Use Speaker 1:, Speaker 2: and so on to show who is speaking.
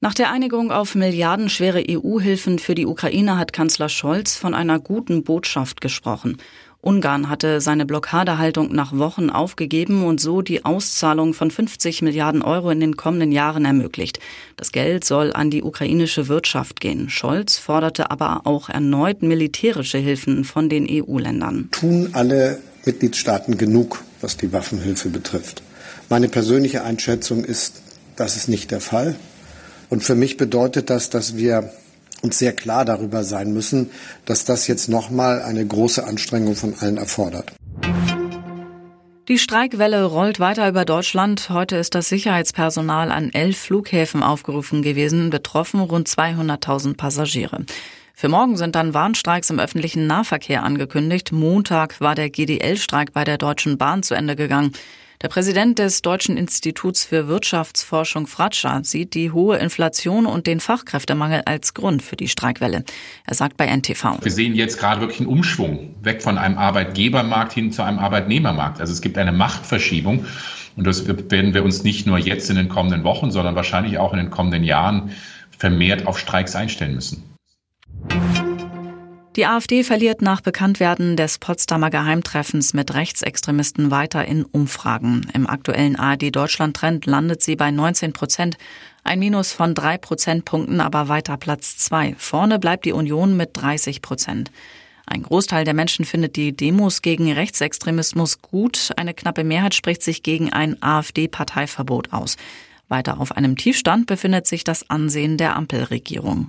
Speaker 1: Nach der Einigung auf milliardenschwere EU-Hilfen für die Ukraine hat Kanzler Scholz von einer guten Botschaft gesprochen. Ungarn hatte seine Blockadehaltung nach Wochen aufgegeben und so die Auszahlung von 50 Milliarden Euro in den kommenden Jahren ermöglicht. Das Geld soll an die ukrainische Wirtschaft gehen. Scholz forderte aber auch erneut militärische Hilfen von den EU-Ländern.
Speaker 2: Tun alle Mitgliedstaaten genug, was die Waffenhilfe betrifft? Meine persönliche Einschätzung ist, das ist nicht der Fall. Und für mich bedeutet das, dass wir uns sehr klar darüber sein müssen, dass das jetzt nochmal eine große Anstrengung von allen erfordert.
Speaker 1: Die Streikwelle rollt weiter über Deutschland. Heute ist das Sicherheitspersonal an elf Flughäfen aufgerufen gewesen, betroffen rund 200.000 Passagiere. Für morgen sind dann Warnstreiks im öffentlichen Nahverkehr angekündigt. Montag war der GDL-Streik bei der Deutschen Bahn zu Ende gegangen. Der Präsident des Deutschen Instituts für Wirtschaftsforschung Fratscher sieht die hohe Inflation und den Fachkräftemangel als Grund für die Streikwelle. Er sagt bei NTV.
Speaker 3: Wir sehen jetzt gerade wirklich einen Umschwung weg von einem Arbeitgebermarkt hin zu einem Arbeitnehmermarkt. Also es gibt eine Machtverschiebung. Und das werden wir uns nicht nur jetzt in den kommenden Wochen, sondern wahrscheinlich auch in den kommenden Jahren vermehrt auf Streiks einstellen müssen.
Speaker 1: Die AfD verliert nach Bekanntwerden des Potsdamer Geheimtreffens mit Rechtsextremisten weiter in Umfragen. Im aktuellen ARD Deutschland Trend landet sie bei 19 Prozent. Ein Minus von drei Prozentpunkten, aber weiter Platz zwei. Vorne bleibt die Union mit 30 Prozent. Ein Großteil der Menschen findet die Demos gegen Rechtsextremismus gut. Eine knappe Mehrheit spricht sich gegen ein AfD-Parteiverbot aus. Weiter auf einem Tiefstand befindet sich das Ansehen der Ampelregierung.